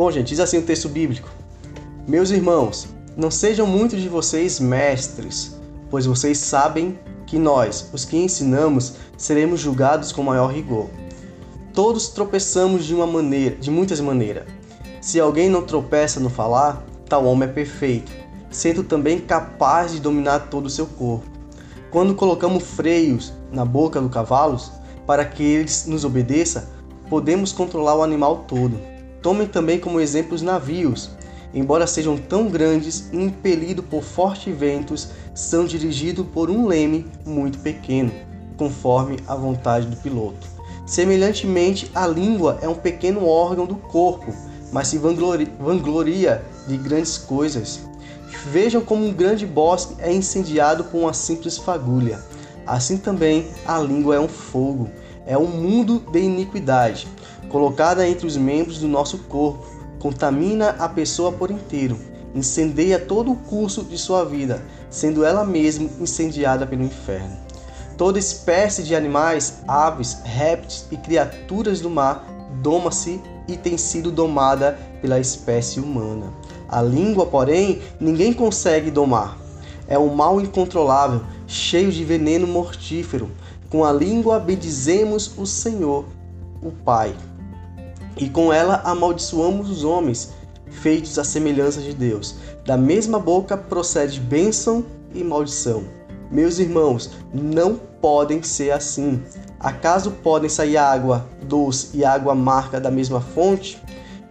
Bom, gente, diz assim o texto bíblico: Meus irmãos, não sejam muitos de vocês mestres, pois vocês sabem que nós, os que ensinamos, seremos julgados com maior rigor. Todos tropeçamos de uma maneira, de muitas maneiras. Se alguém não tropeça no falar, tal homem é perfeito, sendo também capaz de dominar todo o seu corpo. Quando colocamos freios na boca dos cavalos para que eles nos obedeçam, podemos controlar o animal todo. Tomem também como exemplo os navios. Embora sejam tão grandes e impelidos por fortes ventos, são dirigidos por um leme muito pequeno, conforme a vontade do piloto. Semelhantemente, a língua é um pequeno órgão do corpo, mas se vangloria de grandes coisas. Vejam como um grande bosque é incendiado por uma simples fagulha. Assim também a língua é um fogo, é um mundo de iniquidade, colocada entre os membros do nosso corpo, contamina a pessoa por inteiro, incendeia todo o curso de sua vida, sendo ela mesma incendiada pelo inferno. Toda espécie de animais, aves, répteis e criaturas do mar doma-se e tem sido domada pela espécie humana. A língua, porém, ninguém consegue domar. É um mal incontrolável, cheio de veneno mortífero. Com a língua bendizemos o Senhor, o Pai, e com ela amaldiçoamos os homens, feitos à semelhança de Deus. Da mesma boca procede bênção e maldição. Meus irmãos, não podem ser assim. Acaso podem sair água doce e água amarga da mesma fonte?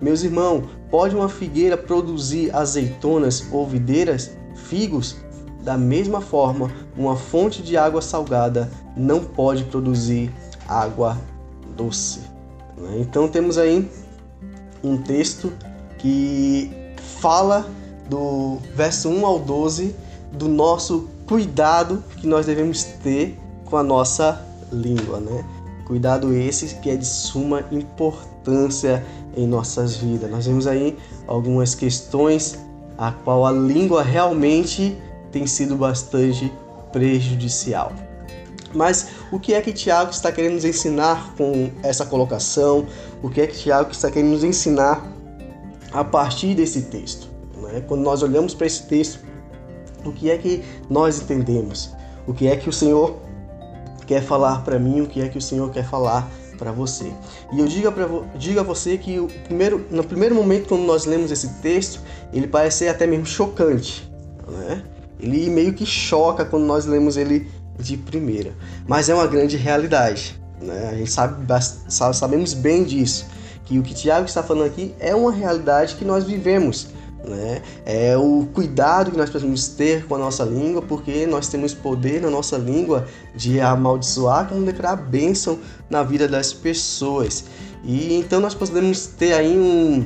Meus irmãos, pode uma figueira produzir azeitonas ou videiras, figos? Da mesma forma, uma fonte de água salgada não pode produzir água doce. Então temos aí um texto que fala do verso 1 ao 12 do nosso cuidado que nós devemos ter com a nossa língua, né? Cuidado esse que é de suma importância em nossas vidas. Nós vemos aí algumas questões a qual a língua realmente tem sido bastante prejudicial. Mas o que é que Tiago está querendo nos ensinar com essa colocação? O que é que Tiago está querendo nos ensinar a partir desse texto? Né? Quando nós olhamos para esse texto, o que é que nós entendemos? O que é que o Senhor quer falar para mim? O que é que o Senhor quer falar para você? E eu digo, pra, digo a você que o primeiro, no primeiro momento, quando nós lemos esse texto, ele parece até mesmo chocante. Né? Ele meio que choca quando nós lemos ele de primeira. Mas é uma grande realidade. Né? A gente sabe, sabemos bem disso. Que o que Tiago está falando aqui é uma realidade que nós vivemos. Né? É o cuidado que nós precisamos ter com a nossa língua, porque nós temos poder na nossa língua de amaldiçoar, como declarar bênção na vida das pessoas. E então nós podemos ter aí um,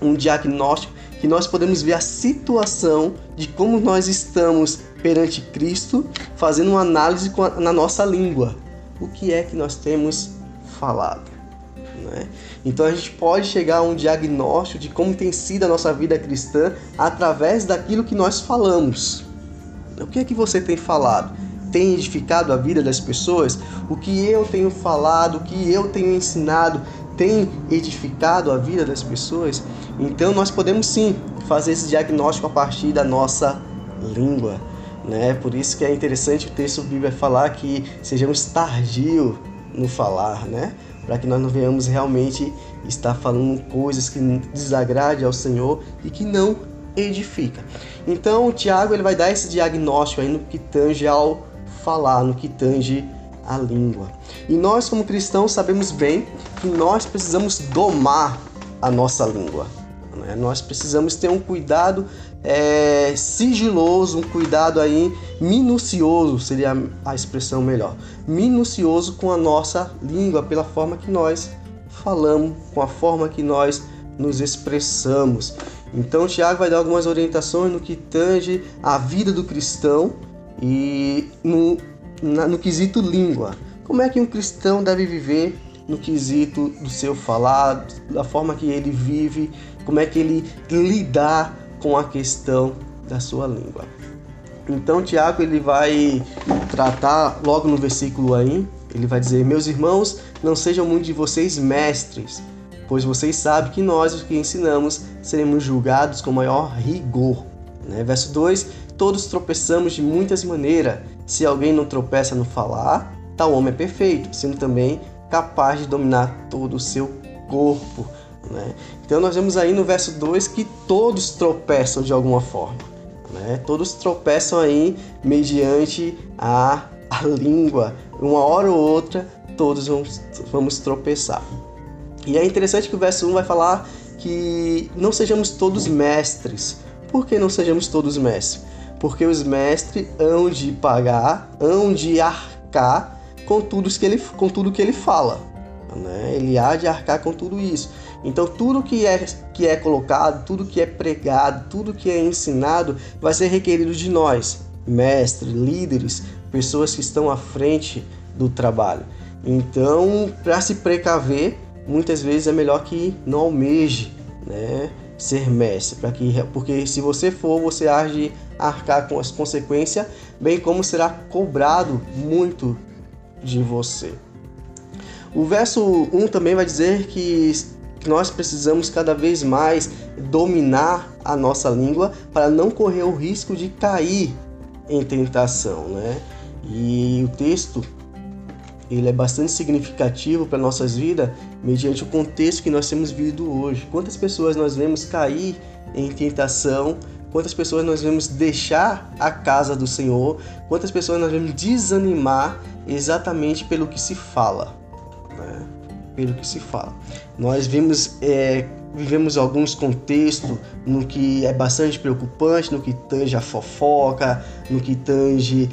um diagnóstico que nós podemos ver a situação de como nós estamos perante Cristo, fazendo uma análise na nossa língua. O que é que nós temos falado? Né? Então a gente pode chegar a um diagnóstico de como tem sido a nossa vida cristã através daquilo que nós falamos. O que é que você tem falado? Tem edificado a vida das pessoas? O que eu tenho falado, o que eu tenho ensinado, tem edificado a vida das pessoas? Então nós podemos sim fazer esse diagnóstico a partir da nossa língua. Né? Por isso que é interessante o texto bíblico falar que sejamos tardio no falar, né? Para que nós não venhamos realmente estar falando coisas que desagrade ao Senhor e que não edifica. Então, o Tiago ele vai dar esse diagnóstico aí no que tange ao falar, no que tange a língua. E nós, como cristãos, sabemos bem que nós precisamos domar a nossa língua. Né? Nós precisamos ter um cuidado é, sigiloso, um cuidado aí minucioso, seria a expressão melhor. Minucioso com a nossa língua, pela forma que nós falamos, com a forma que nós nos expressamos. Então, Tiago vai dar algumas orientações no que tange a vida do cristão e no, na, no quesito língua. Como é que um cristão deve viver no quesito do seu falar, da forma que ele vive, como é que ele lidar com a questão da sua língua. Então Tiago ele vai tratar logo no versículo aí, ele vai dizer: "Meus irmãos, não sejam muitos de vocês mestres, pois vocês sabem que nós, os que ensinamos, seremos julgados com maior rigor. Né? Verso 2: Todos tropeçamos de muitas maneiras. Se alguém não tropeça no falar, tal homem é perfeito, sendo também capaz de dominar todo o seu corpo. Né? Então nós vemos aí no verso 2 que todos tropeçam de alguma forma. Né? Todos tropeçam aí mediante a, a língua. Uma hora ou outra, todos vamos, vamos tropeçar. E é interessante que o verso 1 vai falar que não sejamos todos mestres. Por que não sejamos todos mestres? Porque os mestres hão de pagar, hão de arcar com tudo que ele, com tudo que ele fala. Né? Ele há de arcar com tudo isso. Então, tudo que é, que é colocado, tudo que é pregado, tudo que é ensinado vai ser requerido de nós, mestres, líderes, pessoas que estão à frente do trabalho. Então, para se precaver, muitas vezes é melhor que não almeje né, ser mestre, para que, porque se você for, você age arcar com as consequências, bem como será cobrado muito de você. O verso 1 também vai dizer que nós precisamos cada vez mais dominar a nossa língua para não correr o risco de cair em tentação, né? E o texto ele é bastante significativo para nossas vidas mediante o contexto que nós temos vivido hoje. Quantas pessoas nós vemos cair em tentação? Quantas pessoas nós vemos deixar a casa do Senhor? Quantas pessoas nós vemos desanimar exatamente pelo que se fala? Né? Pelo que se fala. Nós vimos, é, vivemos alguns contextos no que é bastante preocupante, no que tange a fofoca, no que tange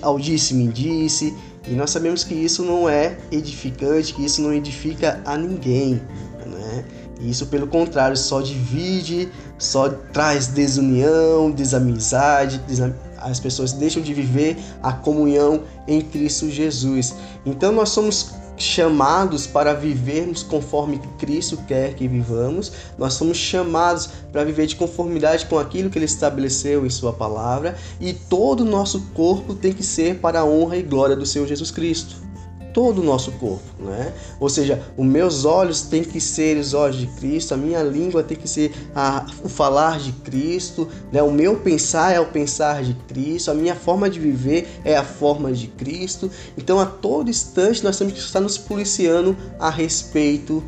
ao disse-me disse, e nós sabemos que isso não é edificante, que isso não edifica a ninguém. Né? Isso, pelo contrário, só divide, só traz desunião, desamizade, desam... as pessoas deixam de viver a comunhão em Cristo Jesus. Então nós somos chamados para vivermos conforme Cristo quer que vivamos, nós somos chamados para viver de conformidade com aquilo que Ele estabeleceu em Sua palavra, e todo o nosso corpo tem que ser para a honra e glória do Senhor Jesus Cristo todo o nosso corpo, né? Ou seja, os meus olhos têm que ser os olhos de Cristo, a minha língua tem que ser a, o falar de Cristo, né? O meu pensar é o pensar de Cristo, a minha forma de viver é a forma de Cristo. Então, a todo instante nós temos que estar nos policiando a respeito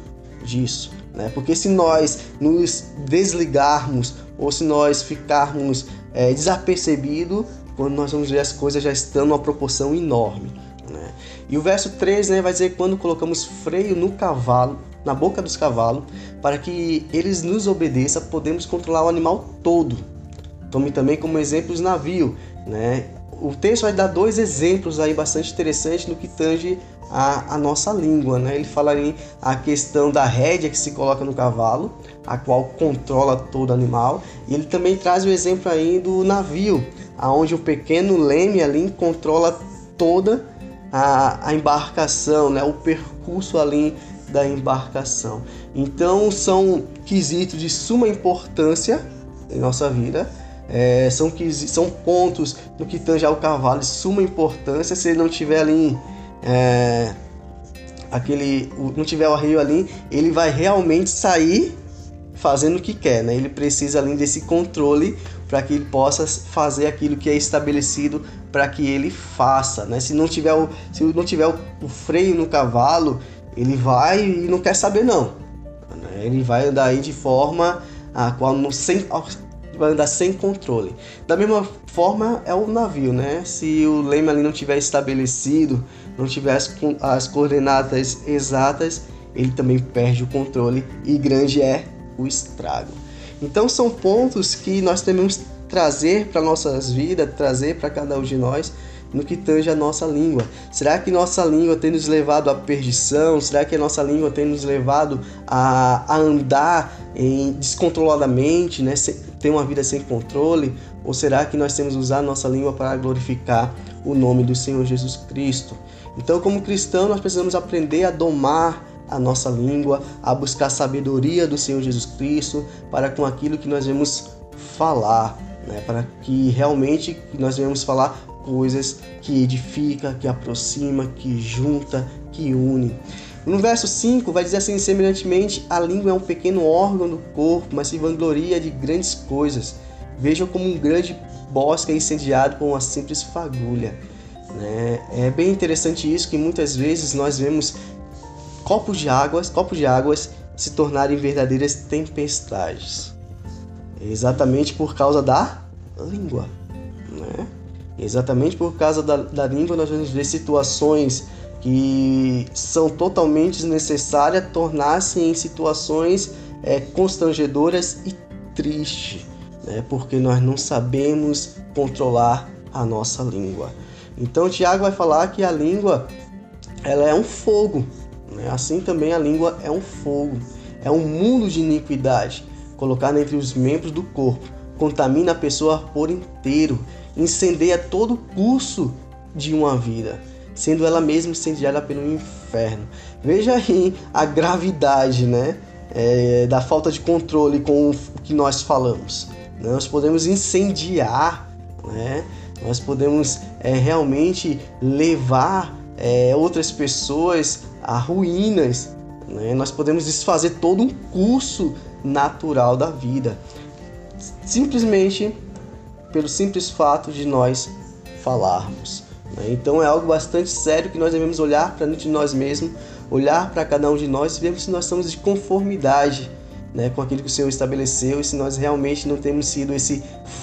disso, né? Porque se nós nos desligarmos ou se nós ficarmos é, desapercebidos, quando nós vamos ver as coisas já estão numa proporção enorme. E o verso 3 né, vai dizer quando colocamos freio no cavalo, na boca dos cavalos, para que eles nos obedeçam, podemos controlar o animal todo. Tome também como exemplo os navios, né? O texto vai dar dois exemplos aí bastante interessantes no que tange a, a nossa língua, né? Ele fala ali a questão da rédea que se coloca no cavalo, a qual controla todo animal, e ele também traz o exemplo aí do navio, aonde o pequeno leme ali controla toda a, a embarcação, né, o percurso além da embarcação. Então são quesitos de suma importância em nossa vida. É, são, são pontos no que tange ao cavalo de suma importância. Se ele não tiver ali é, aquele, não tiver o arreio ali, ele vai realmente sair fazendo o que quer, né? Ele precisa além desse controle para que ele possa fazer aquilo que é estabelecido para que ele faça, né? Se não tiver o, se não tiver o, o freio no cavalo, ele vai e não quer saber não. Né? Ele vai andar aí de forma a qual não sem vai andar sem controle. Da mesma forma é o navio, né? Se o leme ali não tiver estabelecido, não tiver as, as coordenadas exatas, ele também perde o controle e grande é o estrago. Então são pontos que nós temos trazer para nossas vidas, trazer para cada um de nós no que tange a nossa língua. Será que nossa língua tem nos levado à perdição? Será que a nossa língua tem nos levado a, a andar em, descontroladamente, né? ter uma vida sem controle? Ou será que nós temos usado nossa língua para glorificar o nome do Senhor Jesus Cristo? Então, como cristão, nós precisamos aprender a domar a nossa língua, a buscar sabedoria do Senhor Jesus Cristo para com aquilo que nós vamos falar, né? para que realmente nós venhamos falar coisas que edifica, que aproxima, que junta, que une. No verso 5 vai dizer assim: semelhantemente, a língua é um pequeno órgão do corpo, mas se vangloria de grandes coisas. Vejam como um grande bosque é incendiado por uma simples fagulha. Né? É bem interessante isso que muitas vezes nós vemos copos de águas, copos de águas se tornarem verdadeiras tempestades. Exatamente por causa da língua. Né? Exatamente por causa da, da língua nós vamos ver situações que são totalmente necessárias tornar-se em situações é, constrangedoras e tristes, né? porque nós não sabemos controlar a nossa língua. Então Tiago vai falar que a língua ela é um fogo, né? assim também a língua é um fogo, é um mundo de iniquidade colocado entre os membros do corpo, contamina a pessoa por inteiro, incendeia todo o curso de uma vida, sendo ela mesma incendiada pelo inferno. Veja aí a gravidade, né? É, da falta de controle com o que nós falamos. Nós podemos incendiar, né? Nós podemos é, realmente levar é, outras pessoas a ruínas. Né? Nós podemos desfazer todo um curso natural da vida, simplesmente pelo simples fato de nós falarmos. Né? Então é algo bastante sério que nós devemos olhar para dentro de nós mesmos, olhar para cada um de nós e ver se nós estamos de conformidade né, com aquilo que o Senhor estabeleceu e se nós realmente não temos sido esse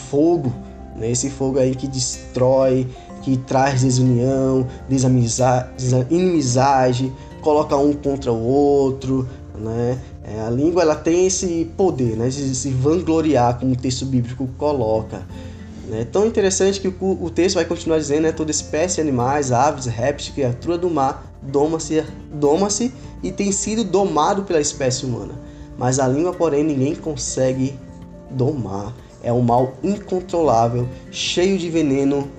fogo né? Esse fogo aí que destrói, que traz desunião, desamizade, inimizade, coloca um contra o outro, né? É, a língua ela tem esse poder, né, de se vangloriar, como o texto bíblico coloca. É tão interessante que o, o texto vai continuar dizendo, né, toda espécie de animais, aves, répteis, criatura do mar, doma-se doma e tem sido domado pela espécie humana. Mas a língua, porém, ninguém consegue domar é um mal incontrolável, cheio de veneno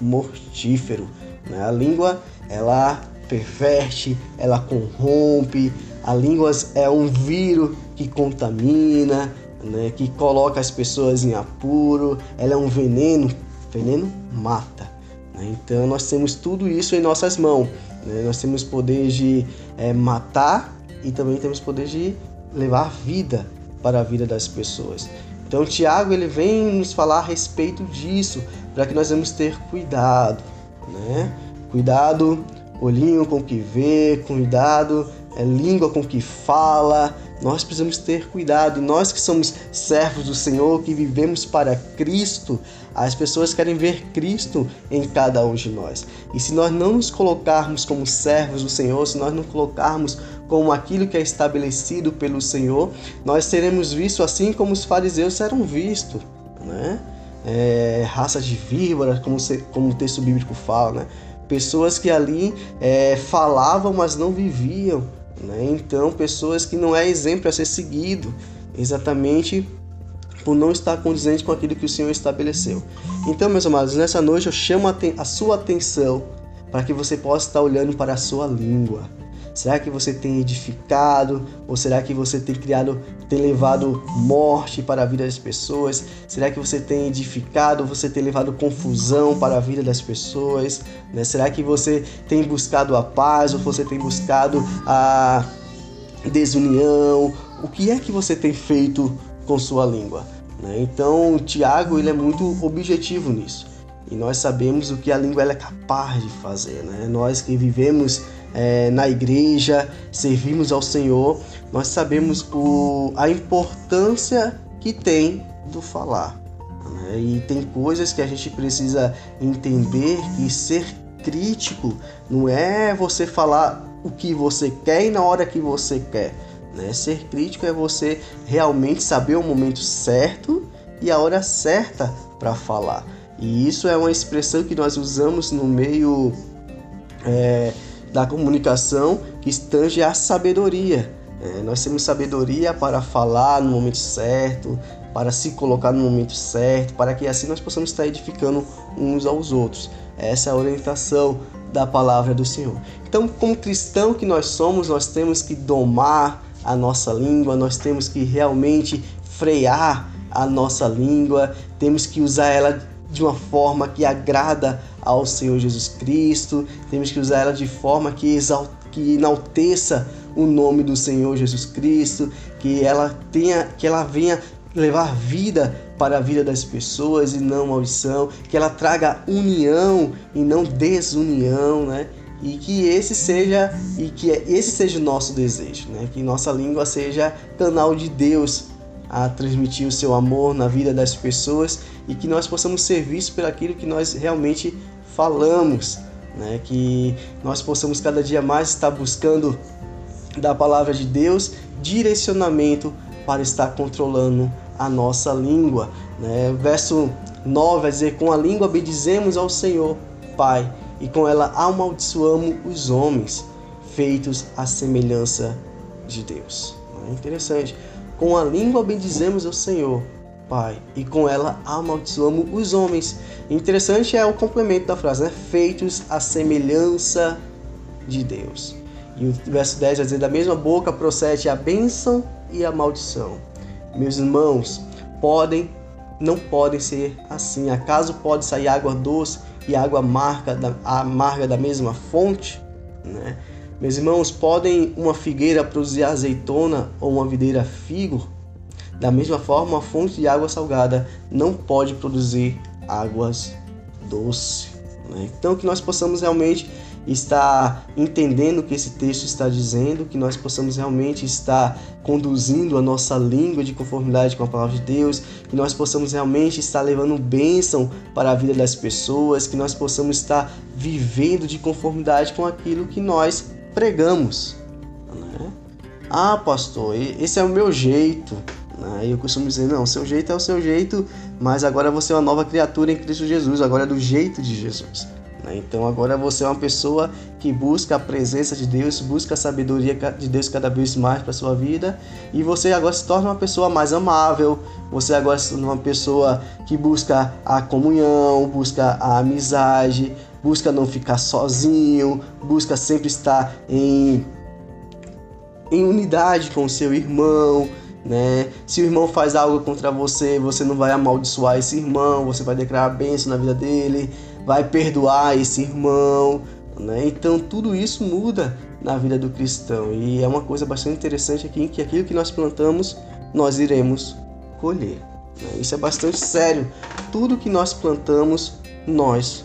mortífero. Né? A língua ela perverte, ela corrompe. A língua é um vírus que contamina, né? que coloca as pessoas em apuro. Ela é um veneno, veneno mata. Né? Então nós temos tudo isso em nossas mãos. Né? Nós temos poder de é, matar e também temos poder de levar vida para a vida das pessoas. Então Tiago ele vem nos falar a respeito disso, para que nós vamos ter cuidado, né? Cuidado, olhinho com o que vê, cuidado, é, língua com que fala. Nós precisamos ter cuidado. Nós que somos servos do Senhor, que vivemos para Cristo, as pessoas querem ver Cristo em cada um de nós. E se nós não nos colocarmos como servos do Senhor, se nós não colocarmos como aquilo que é estabelecido pelo Senhor, nós seremos vistos assim como os fariseus eram vistos, né? É, raça de víboras, como, como o texto bíblico fala, né? Pessoas que ali é, falavam, mas não viviam, né? Então, pessoas que não é exemplo a ser seguido, exatamente por não estar condizente com aquilo que o Senhor estabeleceu. Então, meus amados, nessa noite eu chamo a, a sua atenção para que você possa estar olhando para a sua língua. Será que você tem edificado? Ou será que você tem criado, tem levado morte para a vida das pessoas? Será que você tem edificado? Você tem levado confusão para a vida das pessoas? Né? Será que você tem buscado a paz? Ou você tem buscado a desunião? O que é que você tem feito com sua língua. Né? Então, Tiago ele é muito objetivo nisso. E nós sabemos o que a língua é capaz de fazer. Né? Nós que vivemos é, na igreja, servimos ao Senhor, nós sabemos o, a importância que tem do falar. Né? E tem coisas que a gente precisa entender e ser crítico não é você falar o que você quer e na hora que você quer né? Ser crítico é você realmente saber o momento certo e a hora certa para falar. E isso é uma expressão que nós usamos no meio é, da comunicação que estange a sabedoria. É, nós temos sabedoria para falar no momento certo, para se colocar no momento certo, para que assim nós possamos estar edificando uns aos outros. Essa é a orientação da palavra do Senhor. Então, como cristão que nós somos, nós temos que domar a nossa língua, nós temos que realmente frear a nossa língua, temos que usar ela de uma forma que agrada ao Senhor Jesus Cristo, temos que usar ela de forma que, exal que enalteça o nome do Senhor Jesus Cristo, que ela tenha, que ela venha levar vida para a vida das pessoas e não maldição, que ela traga união e não desunião, né? E que esse seja e que esse seja o nosso desejo, né? Que nossa língua seja canal de Deus a transmitir o seu amor na vida das pessoas e que nós possamos ser vistos por aquilo que nós realmente falamos, né? Que nós possamos cada dia mais estar buscando da palavra de Deus direcionamento para estar controlando a nossa língua. Né? Verso 9 vai dizer: Com a língua bendizemos ao Senhor, Pai, e com ela amaldiçoamos os homens, feitos à semelhança de Deus. É interessante. Com a língua bendizemos ao Senhor, Pai, e com ela amaldiçoamos os homens. Interessante é o complemento da frase, né? Feitos à semelhança de Deus. E o verso 10 vai dizer: Da mesma boca procede a bênção e a maldição. Meus irmãos, podem, não podem ser assim. Acaso pode sair água doce e água amarga da, amarga da mesma fonte? Né? Meus irmãos, podem uma figueira produzir azeitona ou uma videira figo? Da mesma forma, uma fonte de água salgada não pode produzir águas doces. Né? Então, que nós possamos realmente estar entendendo o que esse texto está dizendo, que nós possamos realmente estar conduzindo a nossa língua de conformidade com a palavra de Deus, que nós possamos realmente estar levando bênção para a vida das pessoas, que nós possamos estar vivendo de conformidade com aquilo que nós pregamos. Né? Ah, pastor, esse é o meu jeito. Aí eu costumo dizer, não, seu jeito é o seu jeito, mas agora você é uma nova criatura em Cristo Jesus, agora é do jeito de Jesus. Né? Então agora você é uma pessoa que busca a presença de Deus, busca a sabedoria de Deus cada vez mais para sua vida e você agora se torna uma pessoa mais amável, você agora se torna uma pessoa que busca a comunhão, busca a amizade, busca não ficar sozinho, busca sempre estar em, em unidade com o seu irmão, né? Se o irmão faz algo contra você, você não vai amaldiçoar esse irmão, você vai declarar bênção na vida dele vai perdoar esse irmão, né? Então tudo isso muda na vida do cristão e é uma coisa bastante interessante aqui que aquilo que nós plantamos nós iremos colher. Né? Isso é bastante sério. Tudo que nós plantamos nós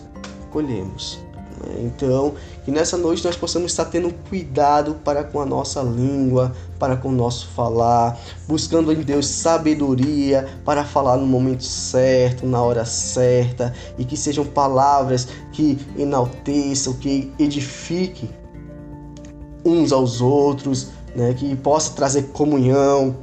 colhemos. Né? Então, que nessa noite nós possamos estar tendo cuidado para com a nossa língua, para com o nosso falar, buscando em Deus sabedoria para falar no momento certo, na hora certa, e que sejam palavras que enalteçam, que edifiquem uns aos outros, né? que possa trazer comunhão,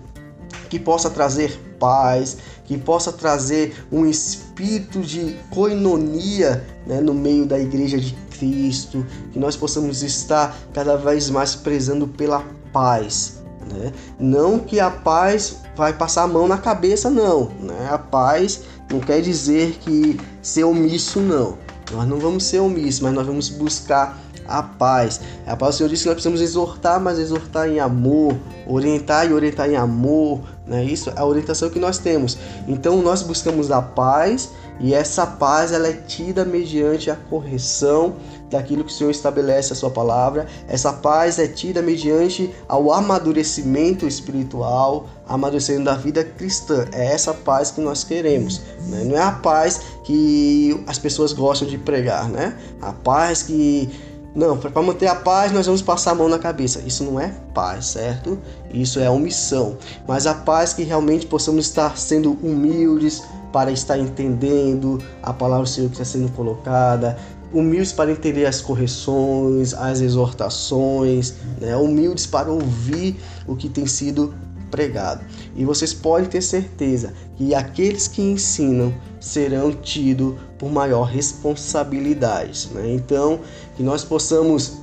que possa trazer paz, que possa trazer um espírito de coinonia né, no meio da igreja de Cristo, que nós possamos estar cada vez mais prezando pela paz. Né? Não que a paz vai passar a mão na cabeça, não. Né? A paz não quer dizer que ser omisso, não. Nós não vamos ser omissos, mas nós vamos buscar a paz. A paz do Senhor disse que nós precisamos exortar, mas exortar em amor, orientar e orientar em amor, né? Isso é a orientação que nós temos. Então nós buscamos a paz e essa paz ela é tida mediante a correção daquilo que o Senhor estabelece a sua palavra. Essa paz é tida mediante ao amadurecimento espiritual, amadurecendo da vida cristã. É essa paz que nós queremos. Né? Não é a paz que as pessoas gostam de pregar, né? A paz que não, para manter a paz nós vamos passar a mão na cabeça. Isso não é paz, certo? Isso é omissão. Mas a paz que realmente possamos estar sendo humildes para estar entendendo a palavra do Senhor que está sendo colocada, humildes para entender as correções, as exortações, né? humildes para ouvir o que tem sido pregado. E vocês podem ter certeza que aqueles que ensinam serão tidos por maior responsabilidade. Né? Então, que nós possamos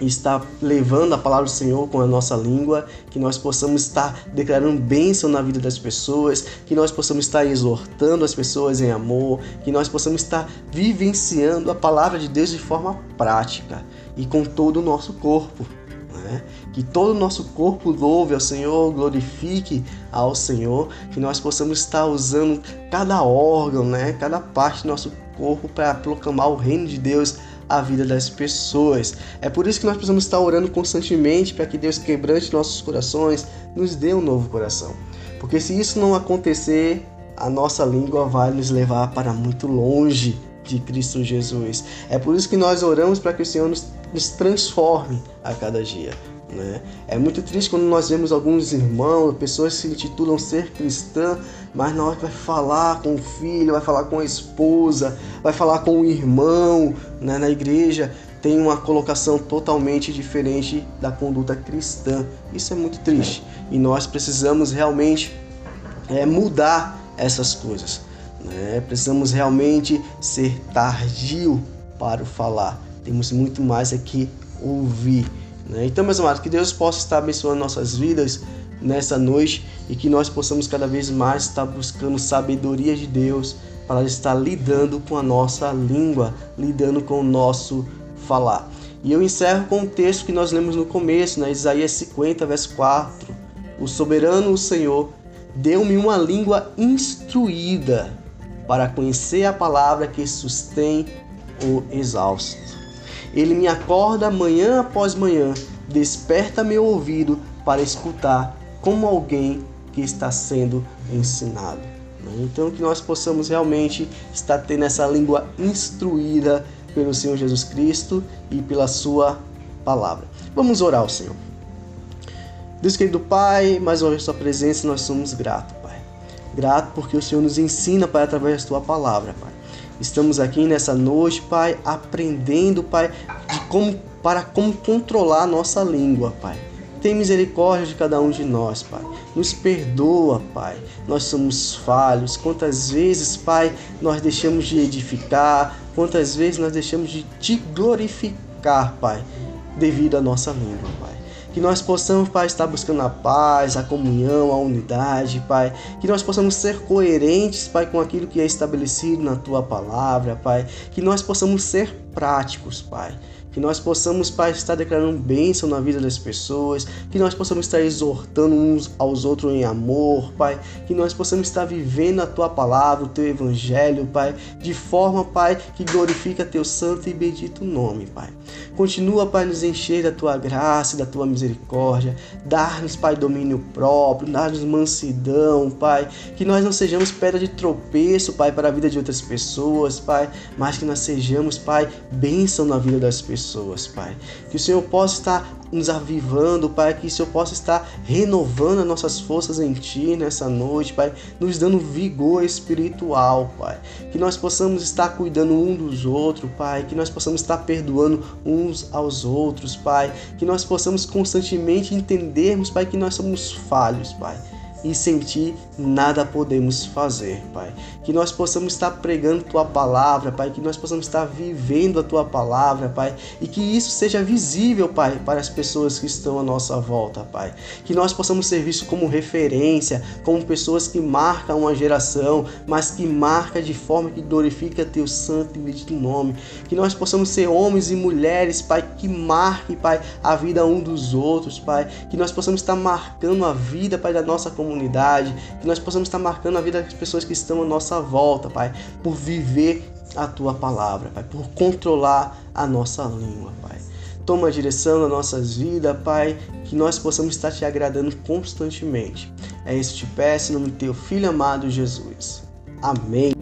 estar levando a palavra do Senhor com a nossa língua, que nós possamos estar declarando bênção na vida das pessoas, que nós possamos estar exortando as pessoas em amor, que nós possamos estar vivenciando a palavra de Deus de forma prática e com todo o nosso corpo. Né? Que todo o nosso corpo louve ao Senhor, glorifique ao Senhor, que nós possamos estar usando cada órgão, né? cada parte do nosso corpo para proclamar o reino de Deus à vida das pessoas. É por isso que nós precisamos estar orando constantemente para que Deus quebrante nossos corações, nos dê um novo coração. Porque se isso não acontecer, a nossa língua vai nos levar para muito longe de Cristo Jesus. É por isso que nós oramos para que o Senhor nos, nos transforme a cada dia. Né? É muito triste quando nós vemos alguns irmãos, pessoas que se intitulam ser cristã, mas na hora que vai falar com o filho, vai falar com a esposa, vai falar com o irmão né, na igreja, tem uma colocação totalmente diferente da conduta cristã. Isso é muito triste e nós precisamos realmente é, mudar essas coisas. Né? Precisamos realmente ser tardio para o falar. Temos muito mais aqui ouvir. Né? Então, meus amados, que Deus possa estar abençoando nossas vidas nessa noite e que nós possamos cada vez mais estar buscando sabedoria de Deus para estar lidando com a nossa língua, lidando com o nosso falar. E eu encerro com o texto que nós lemos no começo, né? Isaías 50, verso 4. O soberano, o Senhor, deu-me uma língua instruída para conhecer a palavra que sustém o exausto. Ele me acorda manhã após manhã, desperta meu ouvido para escutar como alguém que está sendo ensinado. Então, que nós possamos realmente estar tendo essa língua instruída pelo Senhor Jesus Cristo e pela Sua palavra. Vamos orar ao Senhor. Deus querido Pai, mais uma vez Sua presença, nós somos gratos, Pai. Grato porque o Senhor nos ensina, Pai, através da Tua palavra, Pai. Estamos aqui nessa noite, Pai, aprendendo, Pai, de como para como controlar a nossa língua, Pai. Tem misericórdia de cada um de nós, Pai. Nos perdoa, Pai. Nós somos falhos. Quantas vezes, Pai, nós deixamos de edificar? Quantas vezes nós deixamos de te glorificar, Pai, devido à nossa língua, Pai. Que nós possamos, Pai, estar buscando a paz, a comunhão, a unidade, Pai. Que nós possamos ser coerentes, Pai, com aquilo que é estabelecido na Tua palavra, Pai. Que nós possamos ser práticos, Pai. Que nós possamos, Pai, estar declarando bênção na vida das pessoas. Que nós possamos estar exortando uns aos outros em amor, Pai. Que nós possamos estar vivendo a Tua palavra, o Teu Evangelho, Pai. De forma, Pai, que glorifica Teu santo e bendito nome, Pai. Continua, Pai, nos encher da Tua graça e da Tua misericórdia. Dar-nos, Pai, domínio próprio. Dar-nos mansidão, Pai. Que nós não sejamos pedra de tropeço, Pai, para a vida de outras pessoas, Pai. Mas que nós sejamos, Pai, bênção na vida das pessoas pessoas, Pai. Que o Senhor possa estar nos avivando, Pai, que o Senhor possa estar renovando as nossas forças em Ti nessa noite, Pai, nos dando vigor espiritual, Pai. Que nós possamos estar cuidando um dos outros, Pai, que nós possamos estar perdoando uns aos outros, Pai, que nós possamos constantemente entendermos, Pai, que nós somos falhos, Pai e sem ti nada podemos fazer, Pai. Que nós possamos estar pregando tua palavra, Pai, que nós possamos estar vivendo a tua palavra, Pai, e que isso seja visível, Pai, para as pessoas que estão à nossa volta, Pai. Que nós possamos ser vistos como referência, como pessoas que marcam uma geração, mas que marca de forma que glorifica teu santo e bendito nome. Que nós possamos ser homens e mulheres, Pai, que marquem, Pai, a vida um dos outros, Pai. Que nós possamos estar marcando a vida, Pai, da nossa comunidade comunidade, que nós possamos estar marcando a vida das pessoas que estão à nossa volta, Pai, por viver a tua palavra, Pai, por controlar a nossa língua, Pai. Toma a direção nas nossas vidas, Pai, que nós possamos estar te agradando constantemente. É isso que te peço no nome do teu filho amado Jesus. Amém.